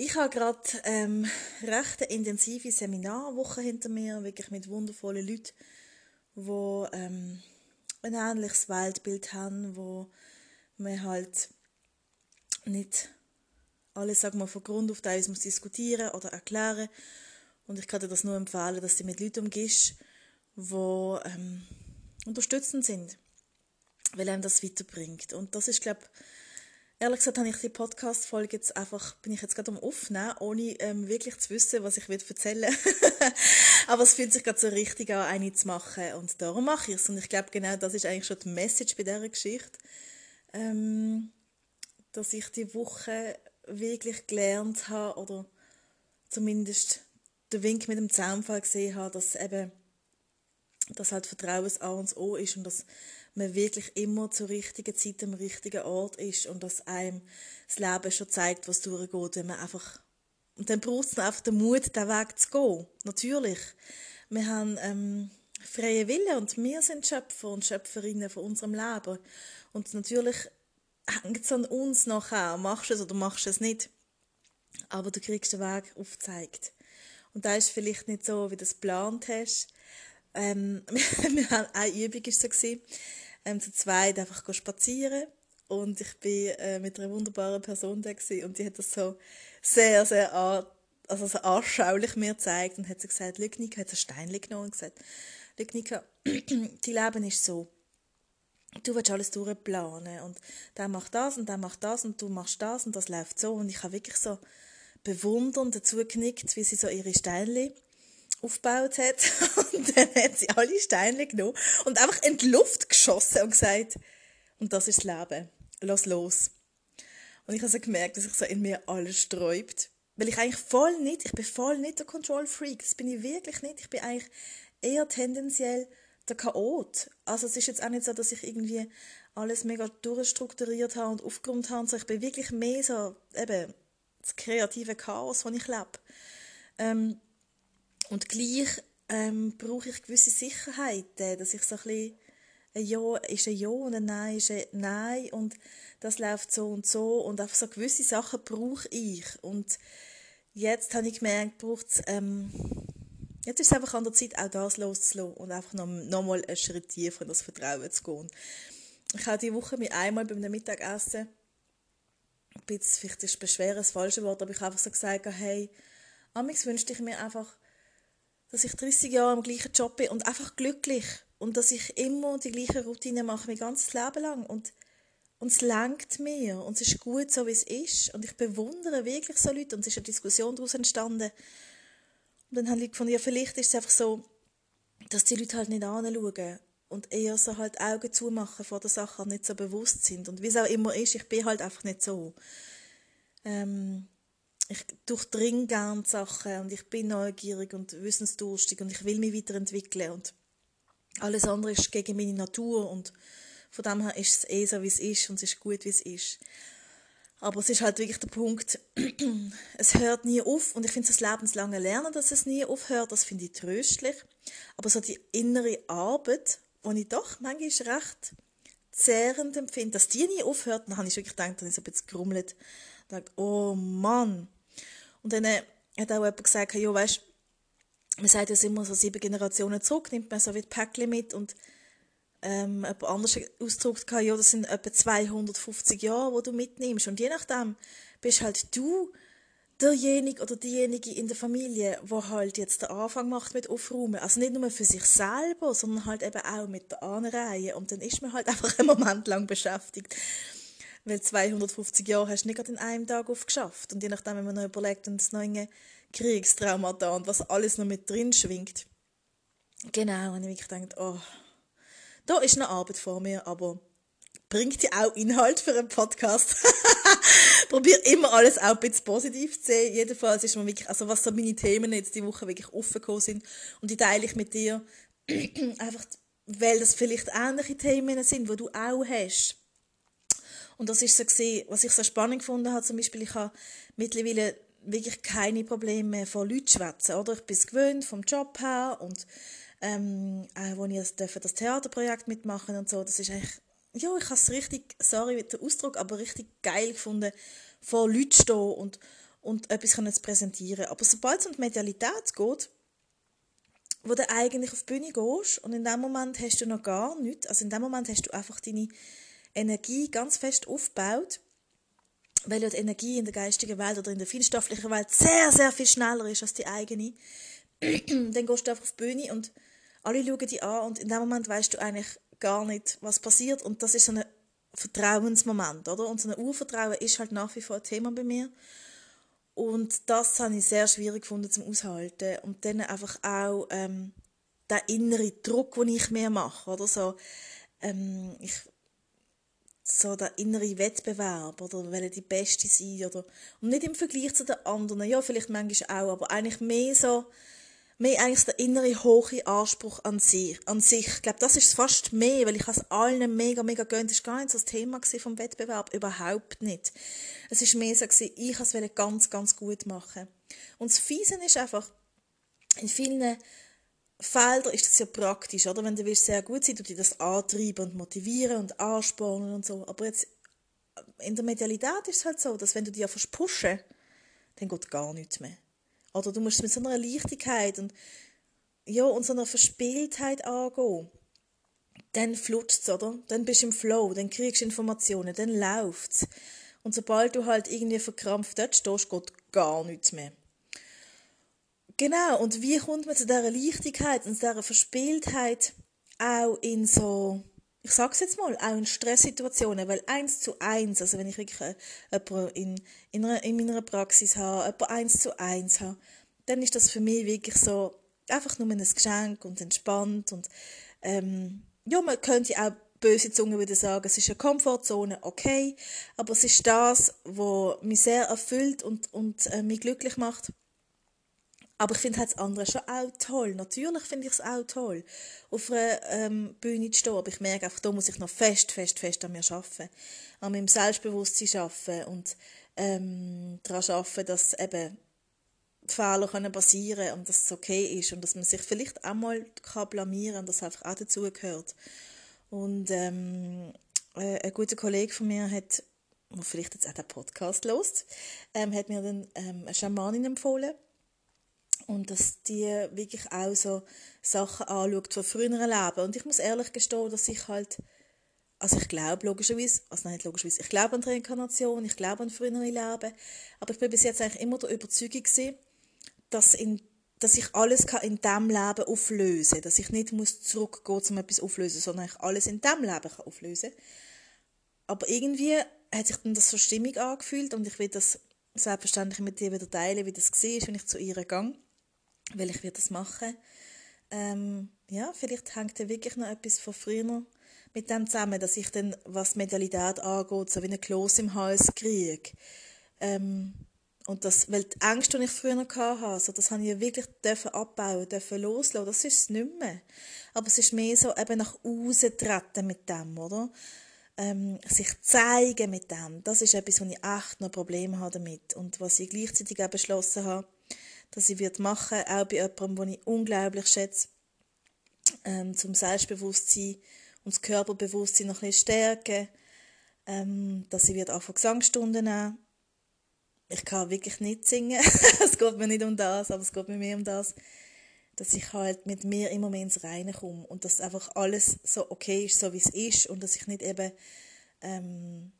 Ich habe gerade ähm, recht eine intensive Seminarwoche hinter mir, wirklich mit wundervollen Leuten, die ähm, ein ähnliches Weltbild haben, wo man halt nicht alles sagen wir, von Grund auf eins muss diskutieren oder erklären. Und ich kann dir das nur empfehlen, dass du mit Leuten umgehst, die ähm, unterstützend sind, weil einem das weiterbringt. Und das ist, glaube ich, Ehrlich gesagt habe ich die Podcast-Folge jetzt einfach, bin ich jetzt gerade am Aufnehmen, ohne ähm, wirklich zu wissen, was ich erzählen Aber es fühlt sich gerade so richtig an, eine zu machen. Und darum mache ich es. Und ich glaube, genau das ist eigentlich schon die Message bei dieser Geschichte. Ähm, dass ich die Woche wirklich gelernt habe, oder zumindest den Wink mit dem Zaunfall gesehen habe, dass eben, dass halt Vertrauen das A und das O ist und dass man wirklich immer zur richtigen Zeit am richtigen Ort ist und dass einem das Leben schon zeigt, was durchgeht, wenn man einfach und dann braucht es einfach den Mut, den Weg zu gehen. Natürlich. Wir haben ähm, freie Wille und wir sind Schöpfer und Schöpferinnen von unserem Leben. Und natürlich hängt es an uns nachher. Machst du es oder machst du es nicht. Aber du kriegst den Weg aufgezeigt. Und da ist vielleicht nicht so, wie du es geplant hast. Ähm, eine Übung war so, ähm, zu zweit einfach spazieren. Und ich bin äh, mit einer wunderbaren Person da gewesen, und die hat das so sehr, sehr an, also so anschaulich mir gezeigt und hat so gesagt, Lügnika, hat so ein Stein genommen und gesagt, Lügnika, dein Leben ist so, du willst alles durchplanen und der macht das und der macht das und du machst das und das läuft so. Und ich habe wirklich so bewundernd dazu genickt, wie sie so ihre Steinchen aufgebaut hat. Und dann hat sie alle Steine genommen und einfach in die Luft geschossen und gesagt, und das ist das Leben. Lass los. Und ich habe so gemerkt, dass sich so in mir alles sträubt. Weil ich eigentlich voll nicht, ich bin voll nicht der Control Freak. Das bin ich wirklich nicht. Ich bin eigentlich eher tendenziell der Chaot. Also es ist jetzt auch nicht so, dass ich irgendwie alles mega durchstrukturiert habe und aufgeräumt habe. ich bin wirklich mehr so, eben, das kreative Chaos, das ich lebe. Ähm, und gleich ähm, brauche ich gewisse Sicherheiten, dass ich so ein bisschen ein Ja ist ein Ja und ein Nein ist ein Nein und das läuft so und so und einfach so gewisse Sachen brauche ich und jetzt habe ich gemerkt, braucht's, ähm, jetzt ist es einfach an der Zeit, auch das loszulassen und einfach noch, noch mal einen Schritt tiefer in das Vertrauen zu gehen. Ich habe diese Woche mit einmal beim Mittagessen, ein bisschen, vielleicht ist beschweren das falsche Wort, aber ich habe einfach so gesagt, hey, amigs wünschte ich mir einfach, dass ich 30 Jahre im gleichen Job bin und einfach glücklich und dass ich immer die gleiche Routine mache, mein ganzes Leben lang. Und und es lenkt mir. Und es ist gut so, wie es ist. Und ich bewundere wirklich so Leute. Und es ist eine Diskussion daraus entstanden. Und dann habe ich gefunden, ja vielleicht ist es einfach so, dass die Leute halt nicht anschauen und eher so halt Augen zumachen vor der Sache nicht so bewusst sind. Und wie es auch immer ist, ich bin halt einfach nicht so. Ähm, ich durchdringe gerne Sachen und ich bin neugierig und wissensdurstig und ich will mich weiterentwickeln. Und alles andere ist gegen meine Natur und von dem her ist es eh so, wie es ist und es ist gut, wie es ist. Aber es ist halt wirklich der Punkt, es hört nie auf und ich finde das lebenslange Lernen, dass es nie aufhört, das finde ich tröstlich. Aber so die innere Arbeit, die ich doch manchmal recht zehrend empfinde, dass die nie aufhört, dann habe ich wirklich gedacht, dann ist so ein bisschen gerummelt, gedacht, oh Mann, und dann hat auch jemand gesagt, ja, weißt, man sagt ja immer so sieben Generationen zurück, nimmt man so wie Päckchen mit und ähm, jemand anders ausgedrückt, ja, das sind etwa 250 Jahre, wo du mitnimmst. Und je nachdem bist halt du derjenige oder diejenige in der Familie, wo halt jetzt den Anfang macht mit Aufräumen. Also nicht nur für sich selber, sondern halt eben auch mit der Anreihe. Und dann ist man halt einfach einen Moment lang beschäftigt. Weil 250 Jahre hast du nicht in einem Tag aufgeschafft. Und je nachdem, wenn man noch überlegt, und das neue Kriegstraumata und was alles noch mit drin schwingt. Genau, und ich gedacht, oh, da ist eine Arbeit vor mir, aber bringt ja auch Inhalt für einen Podcast. probiere immer alles auch ein bisschen positiv zu sehen. Jedenfalls ist mir wirklich, also was so meine Themen jetzt die Woche wirklich aufgekommen sind und die teile ich mit dir. Einfach, weil das vielleicht ähnliche Themen sind, die du auch hast. Und das ist so gesehen, was ich so spannend gefunden habe, zum Beispiel, ich habe mittlerweile wirklich keine Probleme mehr vor Leuten schwätzen, oder? Ich bin es gewöhnt vom Job her und ähm, auch wo ich das, das Theaterprojekt mitmachen und so, das ist eigentlich, ja, ich habe es richtig, sorry mit dem Ausdruck, aber richtig geil gefunden, vor Leuten stehen und, und etwas können zu präsentieren. Aber sobald es um die Medialität geht, wo du eigentlich auf die Bühne gehst und in dem Moment hast du noch gar nichts, also in dem Moment hast du einfach deine Energie ganz fest aufgebaut, weil ja die Energie in der geistigen Welt oder in der feinstofflichen Welt sehr, sehr viel schneller ist als die eigene. dann gehst du einfach auf die Bühne und alle schauen dich an und in dem Moment weißt du eigentlich gar nicht, was passiert und das ist so ein Vertrauensmoment, oder? Und so ein Urvertrauen ist halt nach wie vor ein Thema bei mir. Und das habe ich sehr schwierig gefunden zum Aushalten. Und dann einfach auch ähm, der innere Druck, den ich mir mache, oder so. Ähm, ich, so der innere Wettbewerb oder will die Beste sein oder und nicht im Vergleich zu den anderen, ja vielleicht manchmal auch, aber eigentlich mehr so mehr eigentlich der innere hohe Anspruch an sich. An sich. Ich glaube, das ist fast mehr, weil ich es allen mega, mega gönnt. Das war gar nicht so das Thema vom Wettbewerb. Überhaupt nicht. Es war mehr so, gewesen, ich wollte es ganz, ganz gut machen. Und das Fiese ist einfach, in vielen Feldern ist das ja praktisch, oder? Wenn du willst sehr gut sein, du dir das antreiben und motivieren und anspornen und so. Aber jetzt, in der Medialität ist es halt so, dass wenn du dich pushen dann geht gar nichts mehr. Oder du musst mit so einer Leichtigkeit und, ja, und so einer Verspieltheit angehen. Dann flutscht es, oder? Dann bist du im Flow, dann kriegst du Informationen, dann läuft es. Und sobald du halt irgendwie verkrampft dort stehst, geht gar nichts mehr. Genau, und wie kommt man zu dieser Leichtigkeit und zu dieser Verspieltheit auch in so ich sage es jetzt mal, auch in Stresssituationen, weil eins zu eins, also wenn ich wirklich äh, jemanden in, in, in meiner Praxis habe, jemanden eins zu eins habe, dann ist das für mich wirklich so einfach nur ein Geschenk und entspannt und ähm, ja, man könnte auch böse Zunge würde sagen, es ist eine Komfortzone, okay, aber es ist das, was mich sehr erfüllt und, und äh, mich glücklich macht. Aber ich finde halt das andere schon auch toll. Natürlich finde ich es auch toll, auf einer ähm, Bühne zu stehen. Aber ich merke einfach, da muss ich noch fest, fest, fest an mir arbeiten. An meinem Selbstbewusstsein arbeiten und ähm, daran arbeiten, dass eben Fehler können passieren und dass es okay ist und dass man sich vielleicht auch mal kann blamieren kann und das einfach auch dazugehört. Und ähm, äh, ein guter Kollege von mir hat, der vielleicht jetzt auch den Podcast lost, ähm, hat mir dann ähm, eine Schamanin empfohlen und dass die wirklich auch so Sachen anschaut von früheren Leben. Und ich muss ehrlich gestehen, dass ich halt, also ich glaube logischerweise, also nein, nicht logischerweise, ich glaube an die Reinkarnation, ich glaube an frühere Leben, aber ich bin bis jetzt eigentlich immer der Überzeugung gewesen, dass, in, dass ich alles kann in diesem Leben auflösen. Kann, dass ich nicht muss zurückgehen um etwas auflösen, sondern ich alles in diesem Leben kann auflösen. Aber irgendwie hat sich dann das so stimmig angefühlt und ich will das selbstverständlich mit dir wieder teilen, wie das war, wenn ich zu ihr gehe weil ich das machen. Ähm, ja, vielleicht hängt ja wirklich noch etwas von früher mit dem zusammen, dass ich dann, was Medialität angeht, so wie ein Kloß im Hals kriege. Ähm, und das, weil die Ängste, die ich früher hatte, also das habe ich wirklich dürfen abbauen, dürfen loslassen, das ist es nicht mehr. Aber es ist mehr so eben nach außen treten mit dem, oder? Ähm, sich zeigen mit dem, das ist etwas, wo ich echt noch Probleme habe damit. Und was ich gleichzeitig auch beschlossen habe, dass ich wird machen, auch bei jemandem, den ich unglaublich schätze, ähm, zum Selbstbewusstsein und das Körperbewusstsein noch ein bisschen stärken, ähm, dass ich wird auch von Gesangsstunden nehmen. Ich kann wirklich nicht singen, es geht mir nicht um das, aber es geht mir mehr um das, dass ich halt mit mir immer mehr ins Reine komme und dass einfach alles so okay ist, so wie es ist und dass ich nicht eben ähm,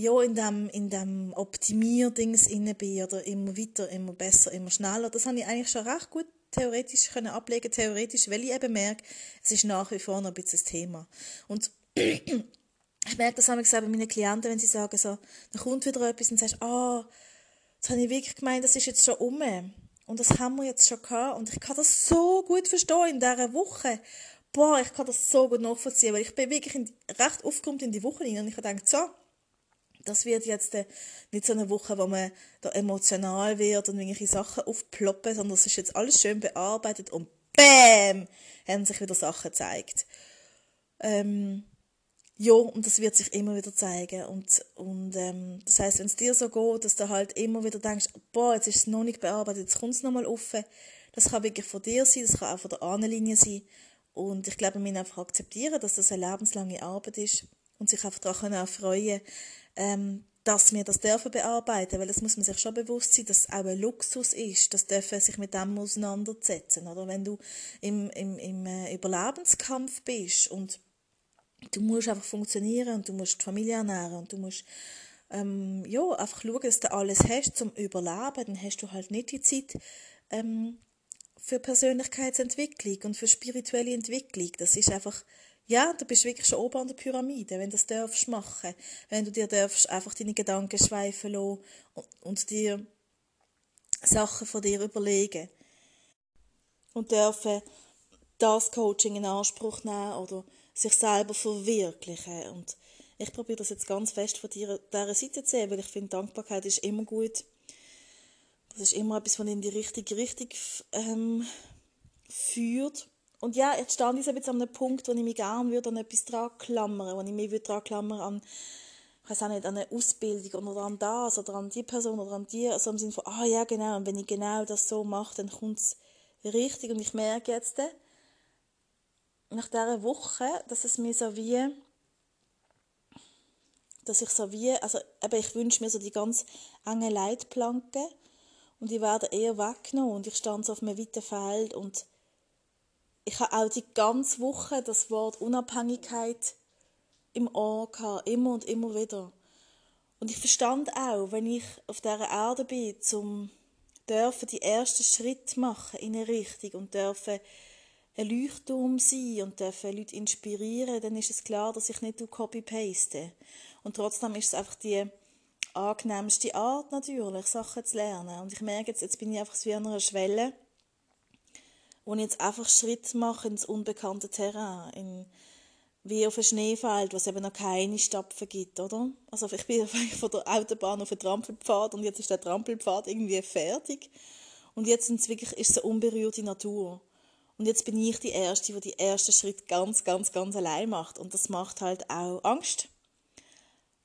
ja, in dem, in dem Optimierdings inne bin oder immer weiter, immer besser, immer schneller. Das habe ich eigentlich schon recht gut theoretisch können ablegen, theoretisch, weil ich eben merke, es ist nach wie vor noch ein bisschen das Thema. Und ich merke das auch bei meinen Klienten, wenn sie sagen so, dann kommt wieder etwas und sagst, ah, oh, das habe ich wirklich gemeint, das ist jetzt schon um. Und das haben wir jetzt schon gehabt. Und ich kann das so gut verstehen in dieser Woche. Boah, ich kann das so gut nachvollziehen, weil ich bin wirklich in, recht aufgekommen in die Woche rein und ich habe gedacht, so, Das wird jetzt äh, nicht so eine Woche, wo man da emotional wird und irgendwelche Sachen aufploppen, sondern es ist jetzt alles schön bearbeitet und BÄM haben sich wieder Sachen gezeigt. Ähm, ja, und das wird sich immer wieder zeigen. Und, und ähm, das heißt, wenn es dir so geht, dass du halt immer wieder denkst, boah, jetzt ist es noch nicht bearbeitet, jetzt kommt es nochmal auf. Das kann wirklich von dir sein, das kann auch von der Ahnenlinie sein. Und ich glaube, wir müssen einfach akzeptieren, dass das eine lebenslange Arbeit ist und sich einfach daran auch freuen, ähm, dass wir das dürfen bearbeiten, weil das muss man sich schon bewusst sein, dass es auch ein Luxus ist, das dürfen sich mit dem auseinandersetzen, oder wenn du im, im, im äh, Überlebenskampf bist und du musst einfach funktionieren und du musst die Familie ernähren und du musst ähm, ja, einfach schauen, dass du alles hast zum Überleben, dann hast du halt nicht die Zeit ähm, für Persönlichkeitsentwicklung und für spirituelle Entwicklung. Das ist einfach ja, du bist wirklich schon oben an der Pyramide, wenn du das darfst machen. Wenn du dir darfst einfach deine Gedanken schweifen lassen und, und dir Sachen von dir überlegen. Und dürfen das Coaching in Anspruch nehmen oder sich selber verwirklichen. Und ich probiere das jetzt ganz fest von dir, dieser Seite zu sehen, weil ich finde, Dankbarkeit ist immer gut. Das ist immer etwas, was in die richtige Richtung ähm, führt. Und ja, jetzt stand ich jetzt an einem Punkt, wo ich mich gerne würde an etwas dran klammern, wo ich mich würde dran klammern an, ich weiß auch nicht, an eine Ausbildung oder an das oder an die Person oder an die, also im Sinne von, ah ja, genau, und wenn ich genau das so mache, dann kommt es richtig. Und ich merke jetzt, nach dieser Woche, dass es mir so wie, dass ich so wie, also eben, ich wünsche mir so die ganz enge Leitplanke und die werden eher weggenommen und ich stand so auf einem weiten Feld und ich habe auch die ganze Woche das Wort Unabhängigkeit im Ohr gehabt, immer und immer wieder. Und ich verstand auch, wenn ich auf dieser Erde bin, zum dürfen die ersten Schritte machen in eine Richtung und dürfen ein Leuchtturm sein und dürfen Leute inspirieren, dann ist es klar, dass ich nicht copy-paste. Und trotzdem ist es einfach die angenehmste Art natürlich, Sachen zu lernen. Und ich merke jetzt, jetzt bin ich einfach wie an einer Schwelle, wo ich jetzt einfach Schritt mache ins unbekannte Terrain, in, wie auf ein Schneefeld, was eben noch keine Stapfen gibt, oder? Also ich bin von der Autobahn auf den Trampelpfad und jetzt ist der Trampelpfad irgendwie fertig und jetzt ist es wirklich ist es eine unberührte Natur. Und jetzt bin ich die Erste, die die ersten Schritt ganz, ganz, ganz allein macht und das macht halt auch Angst.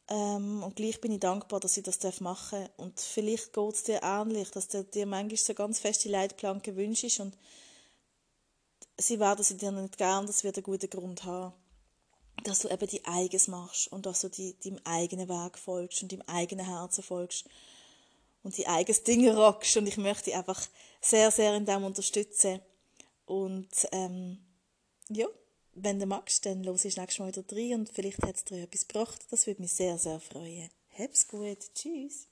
Ähm, und gleich bin ich dankbar, dass ich das machen darf. Und vielleicht geht es dir ähnlich, dass du dir manchmal so ganz feste Leitplanken wünschst und sie werden sie dir nicht gern, das wird einen guten Grund haben. Dass du eben die Eigenes machst und dass du die, deinem eigenen Weg folgst und deinem eigenen Herzen folgst und die eigenes Dinge rockst. Und ich möchte dich einfach sehr, sehr in dem unterstützen. Und ähm, ja, wenn du magst, dann los ich nächstes Mal wieder rein und vielleicht hat es dir etwas gebracht. Das würde mich sehr, sehr freuen. Hab's gut. Tschüss.